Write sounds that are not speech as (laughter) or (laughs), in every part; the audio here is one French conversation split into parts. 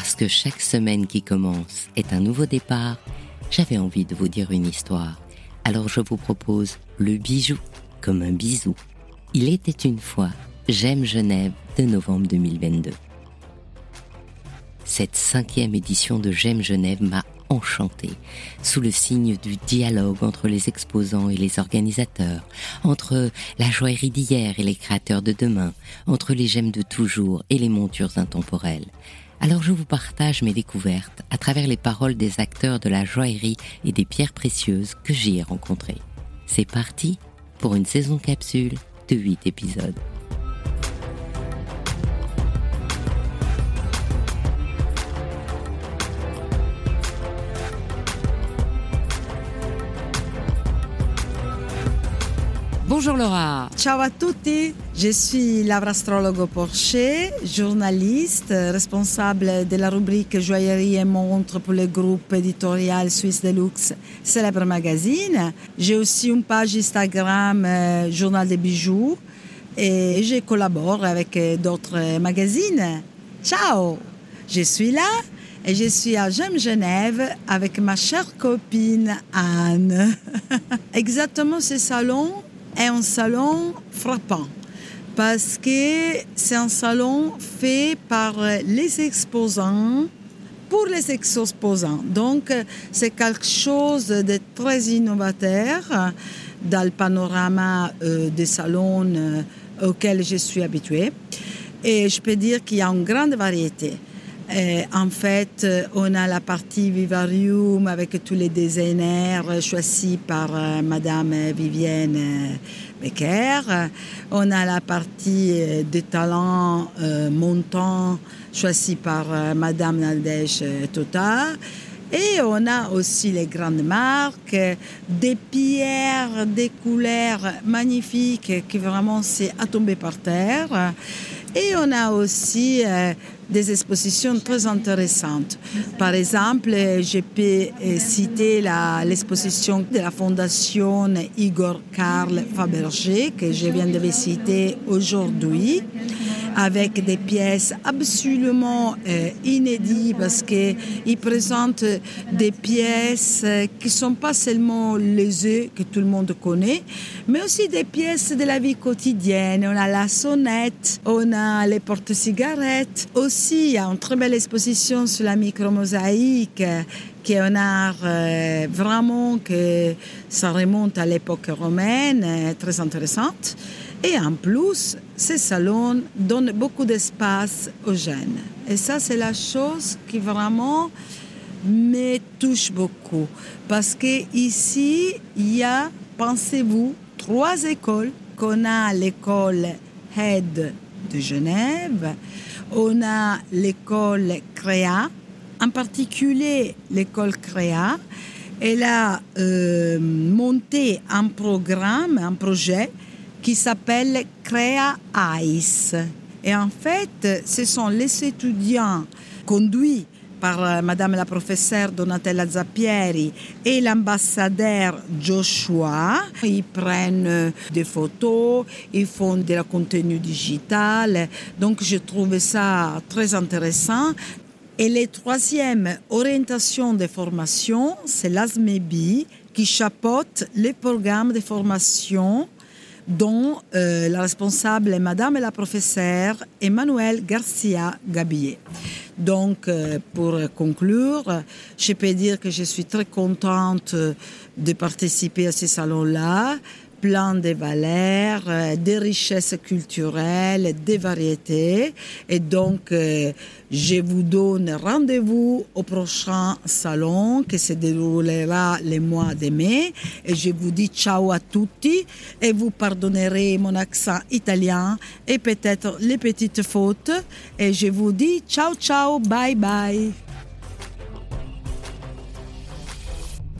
Parce que chaque semaine qui commence est un nouveau départ, j'avais envie de vous dire une histoire. Alors je vous propose le bijou comme un bisou. Il était une fois J'aime Genève de novembre 2022. Cette cinquième édition de J'aime Genève m'a enchanté, sous le signe du dialogue entre les exposants et les organisateurs, entre la joaillerie d'hier et les créateurs de demain, entre les gemmes de toujours et les montures intemporelles. Alors je vous partage mes découvertes à travers les paroles des acteurs de la joaillerie et des pierres précieuses que j'y ai rencontrées. C'est parti pour une saison capsule de 8 épisodes. Bonjour Laura. Ciao à tutti, je suis Laura Astrologo Porcher, journaliste, responsable de la rubrique joaillerie et montre pour le groupe éditorial Suisse Deluxe Célèbre Magazine. J'ai aussi une page Instagram euh, Journal des bijoux et je collabore avec euh, d'autres magazines. Ciao, je suis là et je suis à Gem Genève avec ma chère copine Anne. (laughs) Exactement ce salon est un salon frappant parce que c'est un salon fait par les exposants pour les exposants. Donc, c'est quelque chose de très innovateur dans le panorama euh, des salons euh, auxquels je suis habituée. Et je peux dire qu'il y a une grande variété. Et en fait, on a la partie Vivarium avec tous les designers choisis par euh, Madame Vivienne euh, Becker. On a la partie euh, des talents montants choisis par Madame Nadège Tota. Et on a aussi les grandes marques, des pierres, des couleurs magnifiques qui vraiment c'est à tomber par terre. Et on a aussi des expositions très intéressantes. Par exemple, je peux euh, citer l'exposition de la Fondation Igor Karl Fabergé, que je viens de citer aujourd'hui avec des pièces absolument euh, inédites parce qu'il présente des pièces qui ne sont pas seulement les œufs que tout le monde connaît, mais aussi des pièces de la vie quotidienne. On a la sonnette, on a les porte-cigarettes. Aussi, il y a une très belle exposition sur la micromosaïque qui est un art euh, vraiment que ça remonte à l'époque romaine, euh, très intéressante. Et en plus, ces salons donnent beaucoup d'espace aux jeunes. Et ça, c'est la chose qui vraiment me touche beaucoup. Parce qu'ici, il y a, pensez-vous, trois écoles. Qu'on a l'école Head de Genève, on a l'école CREA, en particulier l'école CREA. Elle a euh, monté un programme, un projet qui s'appelle Crea ICE. Et en fait, ce sont les étudiants conduits par euh, Madame la professeure Donatella Zappieri et l'ambassadeur Joshua. Ils prennent des photos, ils font du contenu digital. Donc, je trouve ça très intéressant. Et la troisième orientation de formation, c'est l'ASMEBI qui chapeaute les programmes de formation dont euh, la responsable est Madame la professeure Emmanuelle Garcia Gabillet. Donc, euh, pour conclure, je peux dire que je suis très contente de participer à ce salon-là plein de valeurs, euh, des richesses culturelles, des variétés. Et donc, euh, je vous donne rendez-vous au prochain salon qui se déroulera le mois de mai. Et je vous dis ciao à tutti et vous pardonnerez mon accent italien et peut-être les petites fautes. Et je vous dis ciao ciao, bye bye.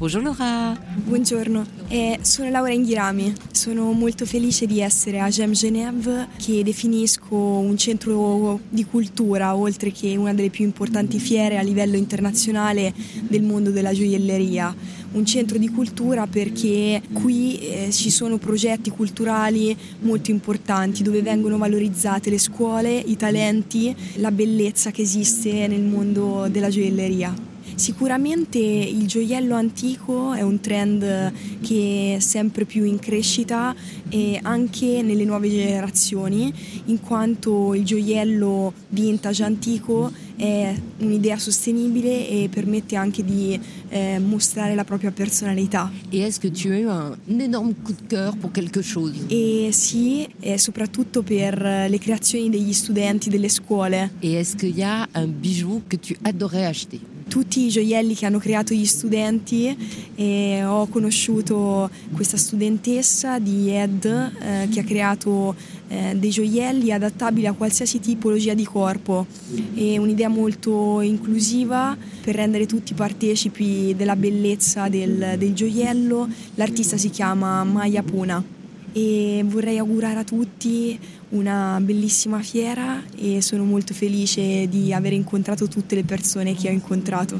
Bonjour Laura. Buongiorno, eh, sono Laura Inghirami. Sono molto felice di essere a Gem Genève che definisco un centro di cultura oltre che una delle più importanti fiere a livello internazionale del mondo della gioielleria un centro di cultura perché qui eh, ci sono progetti culturali molto importanti dove vengono valorizzate le scuole, i talenti, la bellezza che esiste nel mondo della gioielleria. Sicuramente il gioiello antico è un trend che è sempre più in crescita e anche nelle nuove generazioni, in quanto il gioiello vintage antico è un'idea sostenibile e permette anche di eh, mostrare la propria personalità. E est-ce que tu as eu un, un énorme coup de cœur pour quelque chose E sì, e soprattutto per le creazioni degli studenti delle scuole. Et est-ce qu'il y a un bijou que tu adorais acheter tutti i gioielli che hanno creato gli studenti e ho conosciuto questa studentessa di ED eh, che ha creato eh, dei gioielli adattabili a qualsiasi tipologia di corpo e un'idea molto inclusiva per rendere tutti partecipi della bellezza del, del gioiello. L'artista si chiama Maya Puna e vorrei augurare a tutti una bellissima fiera e sono molto felice di aver incontrato tutte le persone che ho incontrato.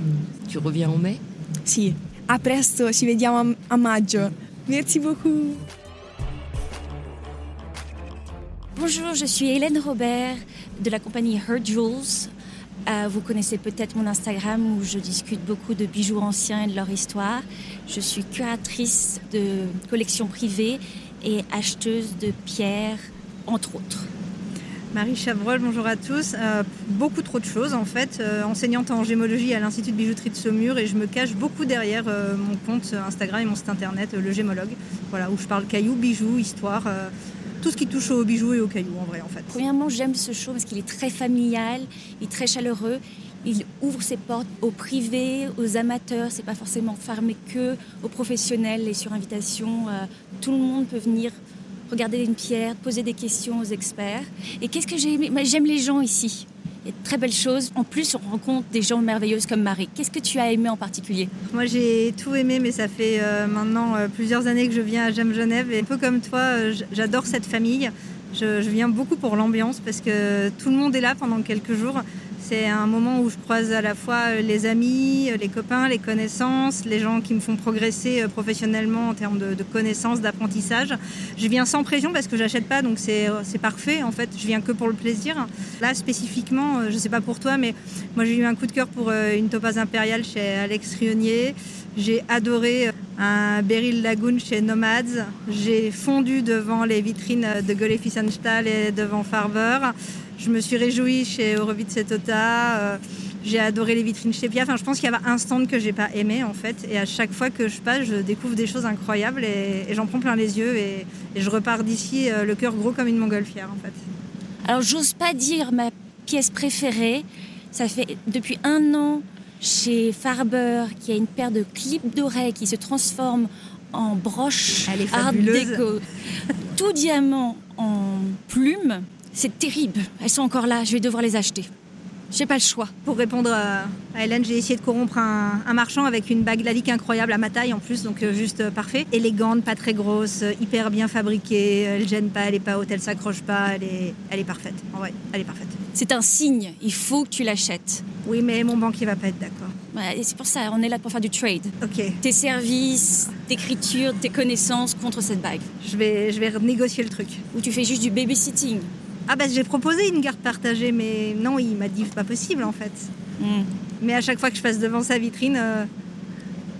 Tu reviens en mai? Sì, a presto, ci vediamo a, maggio. Merci beaucoup. Bonjour, je suis Hélène Robert de la compagnie Her Jewels. Euh, vous connaissez peut-être mon Instagram où je discute beaucoup de bijoux anciens et de leur histoire. Je suis curatrice de collections privées et acheteuse de pierres, entre autres. Marie Chavrol, bonjour à tous. Euh, beaucoup trop de choses en fait. Euh, enseignante en gémologie à l'Institut de bijouterie de Saumur et je me cache beaucoup derrière euh, mon compte Instagram et mon site internet, le Gémologue, voilà, où je parle cailloux, bijoux, histoire, tout ce qui touche aux bijoux et aux cailloux en vrai en fait. Premièrement, j'aime ce show parce qu'il est très familial, il est très chaleureux. Il ouvre ses portes aux privés, aux amateurs. C'est pas forcément fermé que aux professionnels et sur invitation. tout le monde peut venir regarder une pierre, poser des questions aux experts. Et qu'est-ce que j'ai aimé? J'aime les gens ici. Il y a de très belles choses. En plus, on rencontre des gens merveilleuses comme Marie. Qu'est-ce que tu as aimé en particulier? Moi, j'ai tout aimé, mais ça fait euh, maintenant euh, plusieurs années que je viens à J'aime Genève. Et un peu comme toi, euh, j'adore cette famille. Je, viens beaucoup pour l'ambiance parce que tout le monde est là pendant quelques jours. C'est un moment où je croise à la fois euh, les amis, euh, les copains, les connaissances, les gens qui me font progresser euh, professionnellement en termes de, connaissances, d'apprentissage. Je viens sans pression parce que j'achète pas, donc c'est parfait en fait. Je viens que pour le plaisir. Là spécifiquement, je sais pas pour toi, mais moi j'ai eu un coup de cœur pour une topaz impériale chez Alex Rionnier. J'ai adoré un Beryl Lagoon chez Nomads. J'ai fondu devant les vitrines de Golefi et devant Farber. Je me suis réjouie chez Horowitz et Tota. Euh, j'ai adoré les vitrines chez Pia. Enfin, je pense qu'il y avait un stand que j'ai pas aimé en fait. Et à chaque fois que je passe, je découvre des choses incroyables et, j'en prends plein les yeux et, je repars d'ici euh, le cœur gros comme une montgolfière en fait. Alors, j'ose pas dire ma pièce préférée. Ça fait depuis un an chez Farber qui a une paire de clips d'oreilles qui se transforment en broche art déco, (laughs) tout diamant en plumes. C'est terrible. Elles sont encore là. Je vais devoir les acheter. J'ai pas le choix. Pour répondre à Hélène, j'ai essayé de corrompre un, marchand avec une bague lalique incroyable à ma taille en plus, donc euh, juste euh, parfait. Élégante, pas très grosse, euh, hyper bien fabriquée. Elle gêne pas, elle est pas haute, elle s'accroche pas, elle est, elle est parfaite. En vrai, elle est parfaite. C'est un signe. Il faut que tu l'achètes. Oui, mais mon banquier va pas être d'accord. c'est pour ça, on est là pour faire du trade. Ok. Tes services, d'écriture, tes connaissances contre cette bague. Je vais, je vais négocier le truc. Ou tu fais juste du babysitting. Ah bah j'ai proposé une garde partagée, mais non, il m'a dit pas possible en fait. Hmm. Mais à chaque fois que je passe devant sa vitrine, euh,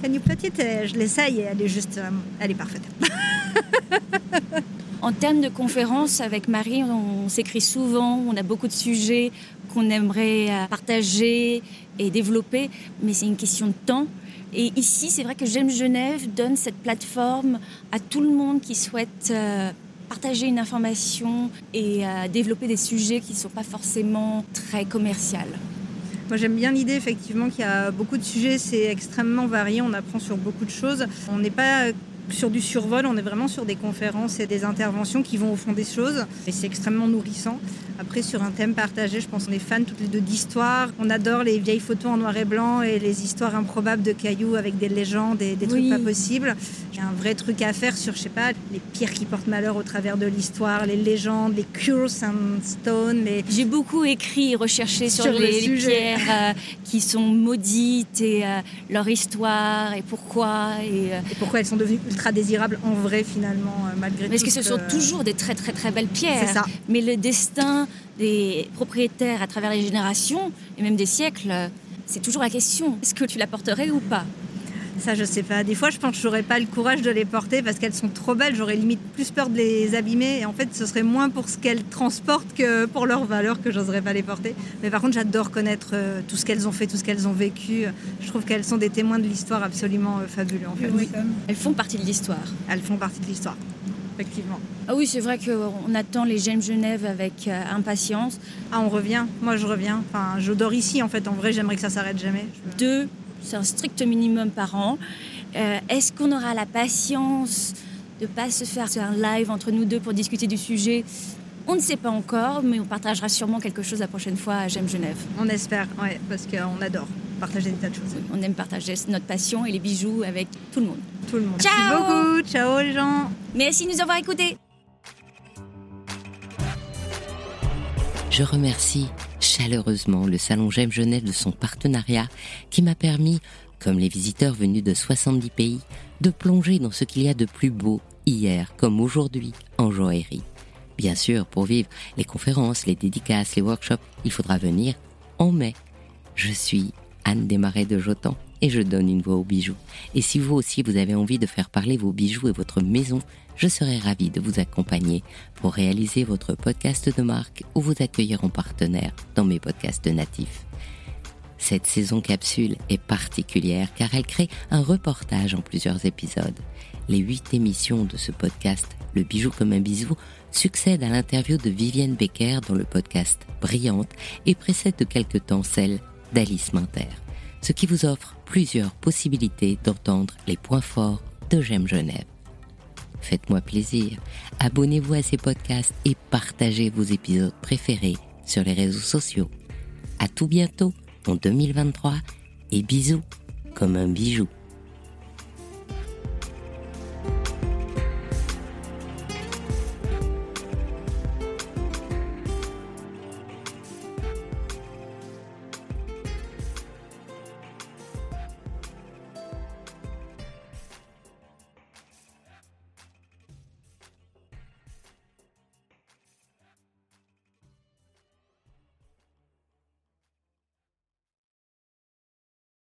can you je l'essaye et elle est juste, euh, elle est parfaite. (laughs) en termes de conférences avec Marie, on, s'écrit souvent, on a beaucoup de sujets qu'on aimerait euh, partager et développer, mais c'est une question de temps. Et ici, c'est vrai que J'aime Genève donne cette plateforme à tout le monde qui souhaite partager une information et euh, développer des sujets qui ne sont pas forcément très commerciaux. Moi j'aime bien l'idée effectivement qu'il y a beaucoup de sujets, c'est extrêmement varié, on apprend sur beaucoup de choses. On n'est pas sur du survol, on est vraiment sur des conférences et des interventions qui vont au fond des choses. Et c'est extrêmement nourrissant. Après, sur un thème partagé, je pense qu'on est fans toutes les deux d'histoire. On adore les vieilles photos en noir et blanc et les histoires improbables de cailloux avec des légendes et des trucs pas possibles. Il y a un vrai truc à faire sur, je sais pas, les pierres qui portent malheur au travers de l'histoire, les légendes, les curse and stone. Les... J'ai beaucoup écrit et recherché sur, les, pierres euh, qui sont maudites et euh, leur histoire et pourquoi. Et, euh, et, pourquoi elles sont devenues ultra désirables en vrai finalement, malgré tout. Parce que ce sont toujours des très très très belles pierres. C'est ça. Mais le destin des propriétaires à travers les générations et même des siècles, c'est toujours la question. Est-ce que tu la porterais ou pas? Ça, je sais pas. Des fois, je pense que j'aurais pas le courage de les porter parce qu'elles sont trop belles. J'aurais limite plus peur de les abîmer. Et en fait, ce serait moins pour ce qu'elles transportent que pour leur valeur que j'oserais pas les porter. Mais par contre, j'adore connaître euh, tout ce qu'elles ont fait, tout ce qu'elles ont vécu. Je trouve qu'elles sont des témoins de l'histoire absolument euh, fabuleux. En fait. Oui, elles font partie de l'histoire. Elles font partie de l'histoire. Effectivement. Ah oui, c'est vrai qu'on attend les Gemmes Genève avec euh, impatience. Ah, on revient. Moi, je reviens. Enfin, je dors ici, en fait. En vrai, j'aimerais que ça s'arrête jamais. Deux c'est un strict minimum par an. Euh, est-ce qu'on aura la patience de ne pas se faire un live entre nous deux pour discuter du sujet? On ne sait pas encore, mais on partagera sûrement quelque chose la prochaine fois à J'aime Genève. On espère, ouais, parce qu'on adore partager des tas de choses. On aime partager notre passion et les bijoux avec tout le monde. Tout le monde. Ciao Merci beaucoup. Ciao les gens. Merci de nous avoir écoutés. Je remercie chaleureusement le Salon J'aime Genève de son partenariat qui m'a permis, comme les visiteurs venus de 70 pays, de plonger dans ce qu'il y a de plus beau hier comme aujourd'hui en joaillerie. Bien sûr, pour vivre les conférences, les dédicaces, les workshops, il faudra venir en mai. Je suis Anne Desmarais de Jotan et je donne une voix aux bijoux. Et si vous aussi vous avez envie de faire parler vos bijoux et votre maison, je serai ravie de vous accompagner pour réaliser votre podcast de marque ou vous accueillir en partenaire dans mes podcasts natifs. Cette saison capsule est particulière car elle crée un reportage en plusieurs épisodes. Les huit émissions de ce podcast, Le bijou comme un bisou, succèdent à l'interview de Vivienne Becker dans le podcast Brillante et précèdent de quelque temps celle d'Alice Minter, ce qui vous offre plusieurs possibilités d'entendre les points forts de J'aime Genève. Faites-moi plaisir, abonnez-vous à ces podcasts et partagez vos épisodes préférés sur les réseaux sociaux. À tout bientôt en 2023 et bisous comme un bijou.